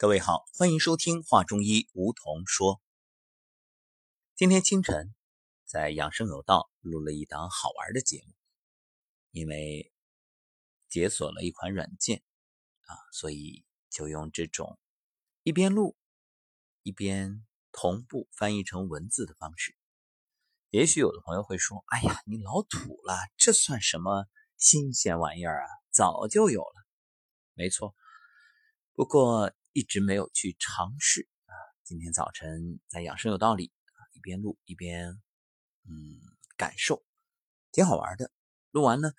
各位好，欢迎收听《话中医》，梧桐说。今天清晨在养生有道录了一档好玩的节目，因为解锁了一款软件啊，所以就用这种一边录一边同步翻译成文字的方式。也许有的朋友会说：“哎呀，你老土了，这算什么新鲜玩意儿啊？早就有了。”没错，不过。一直没有去尝试啊！今天早晨在养生有道理，一边录一边嗯感受，挺好玩的。录完呢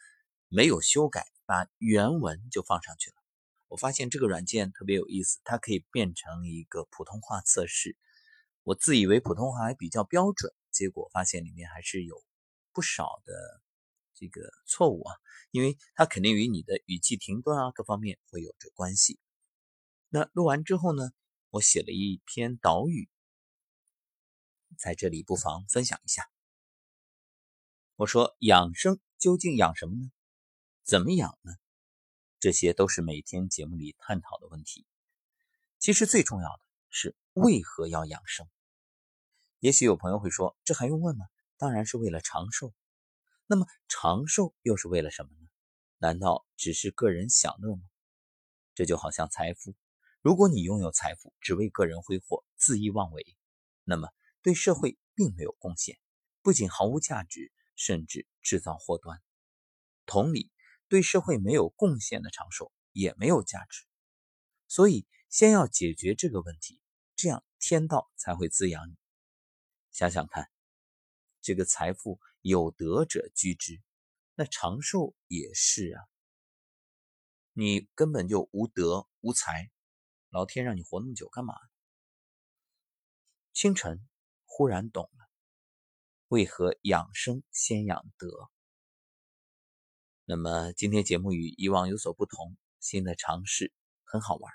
没有修改，把原文就放上去了。我发现这个软件特别有意思，它可以变成一个普通话测试。我自以为普通话还比较标准，结果发现里面还是有不少的这个错误啊，因为它肯定与你的语气停顿啊各方面会有着关系。那录完之后呢，我写了一篇导语，在这里不妨分享一下。我说养生究竟养什么呢？怎么养呢？这些都是每天节目里探讨的问题。其实最重要的是为何要养生。也许有朋友会说，这还用问吗？当然是为了长寿。那么长寿又是为了什么呢？难道只是个人享乐吗？这就好像财富。如果你拥有财富，只为个人挥霍、恣意妄为，那么对社会并没有贡献，不仅毫无价值，甚至制造祸端。同理，对社会没有贡献的长寿也没有价值。所以，先要解决这个问题，这样天道才会滋养你。想想看，这个财富有德者居之，那长寿也是啊。你根本就无德无才。老天让你活那么久干嘛？清晨忽然懂了，为何养生先养德。那么今天节目与以往有所不同，新的尝试很好玩。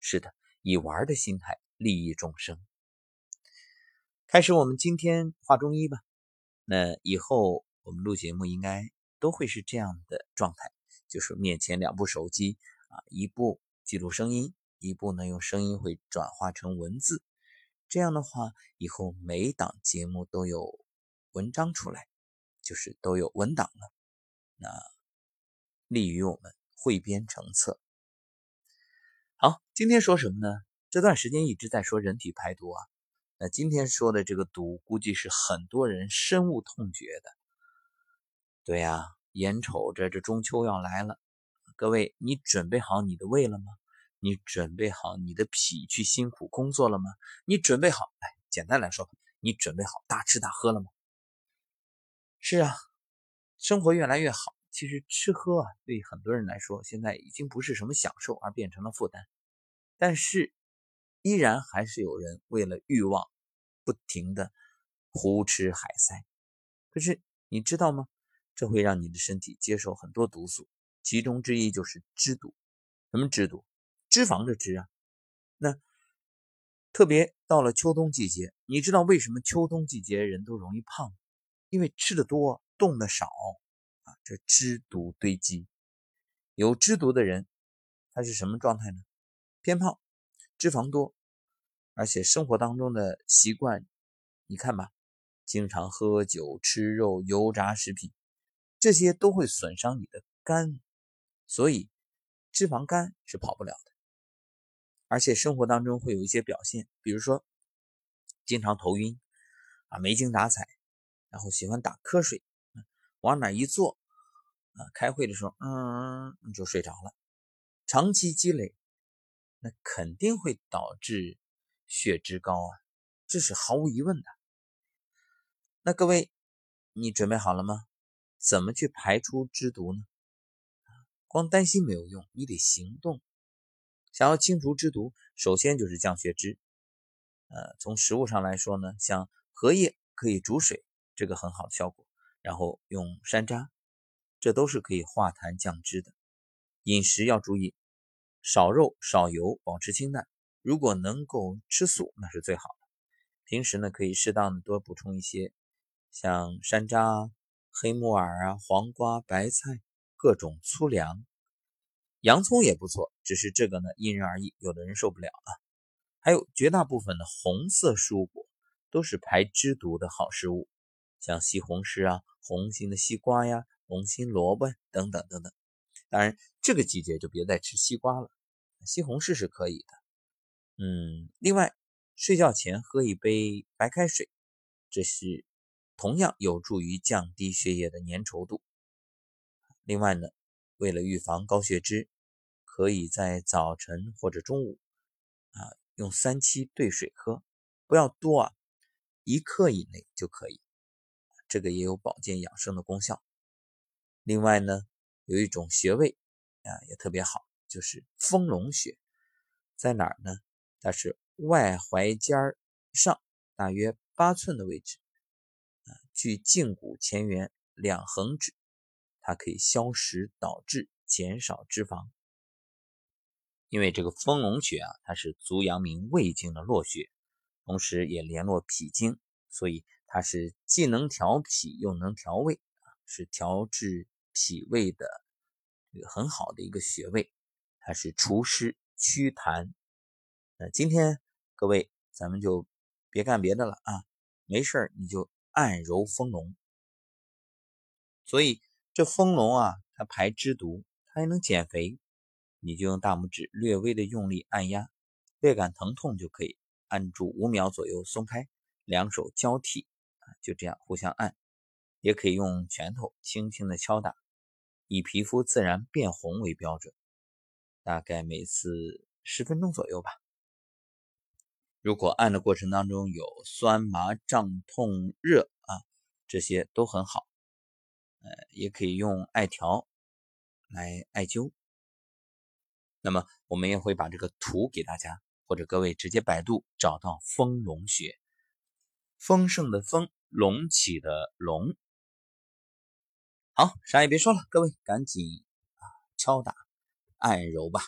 是的，以玩的心态利益众生。开始我们今天画中医吧。那以后我们录节目应该都会是这样的状态，就是面前两部手机啊，一部记录声音。一步呢，用声音会转化成文字，这样的话，以后每档节目都有文章出来，就是都有文档了，那利于我们汇编成册。好，今天说什么呢？这段时间一直在说人体排毒啊，那今天说的这个毒，估计是很多人深恶痛绝的。对呀，眼瞅着这中秋要来了，各位，你准备好你的胃了吗？你准备好你的脾去辛苦工作了吗？你准备好？哎，简单来说，你准备好大吃大喝了吗？是啊，生活越来越好。其实吃喝啊，对很多人来说，现在已经不是什么享受，而变成了负担。但是，依然还是有人为了欲望，不停的胡吃海塞。可是你知道吗？这会让你的身体接受很多毒素，其中之一就是脂毒。什么脂毒？脂肪的脂啊，那特别到了秋冬季节，你知道为什么秋冬季节人都容易胖？因为吃的多，动的少啊，这脂毒堆积。有脂毒的人，他是什么状态呢？偏胖，脂肪多，而且生活当中的习惯，你看吧，经常喝酒、吃肉、油炸食品，这些都会损伤你的肝，所以脂肪肝是跑不了的。而且生活当中会有一些表现，比如说经常头晕啊，没精打采，然后喜欢打瞌睡，往哪一坐啊，开会的时候，嗯，你就睡着了。长期积累，那肯定会导致血脂高啊，这是毫无疑问的。那各位，你准备好了吗？怎么去排出脂毒呢？光担心没有用，你得行动。想要清除脂毒，首先就是降血脂。呃，从食物上来说呢，像荷叶可以煮水，这个很好的效果。然后用山楂，这都是可以化痰降脂的。饮食要注意，少肉少油，保持清淡。如果能够吃素，那是最好的。平时呢，可以适当的多补充一些，像山楂、黑木耳啊、黄瓜、白菜，各种粗粮。洋葱也不错，只是这个呢因人而异，有的人受不了啊。还有绝大部分的红色蔬果都是排脂毒的好食物，像西红柿啊、红心的西瓜呀、红心萝卜等等等等。当然，这个季节就别再吃西瓜了，西红柿是可以的。嗯，另外，睡觉前喝一杯白开水，这是同样有助于降低血液的粘稠度。另外呢，为了预防高血脂，可以在早晨或者中午啊。用三七兑水喝，不要多啊，一克以内就可以。这个也有保健养生的功效。另外呢，有一种穴位啊也特别好，就是丰隆穴，在哪儿呢？它是外踝尖儿上大约八寸的位置啊，距胫骨前缘两横指，它可以消食导滞，减少脂肪。因为这个丰隆穴啊，它是足阳明胃经的络穴，同时也联络脾经，所以它是既能调脾又能调胃啊，是调治脾胃的一个很好的一个穴位。它是除湿祛痰。那今天各位咱们就别干别的了啊，没事你就按揉丰隆。所以这丰隆啊，它排脂毒，它还能减肥。你就用大拇指略微的用力按压，略感疼痛就可以按住五秒左右松开，两手交替啊，就这样互相按，也可以用拳头轻轻的敲打，以皮肤自然变红为标准，大概每次十分钟左右吧。如果按的过程当中有酸麻胀痛热啊，这些都很好，呃，也可以用艾条来艾灸。那么我们也会把这个图给大家，或者各位直接百度找到丰隆穴，丰盛的丰，隆起的隆。好，啥也别说了，各位赶紧啊敲打按揉吧。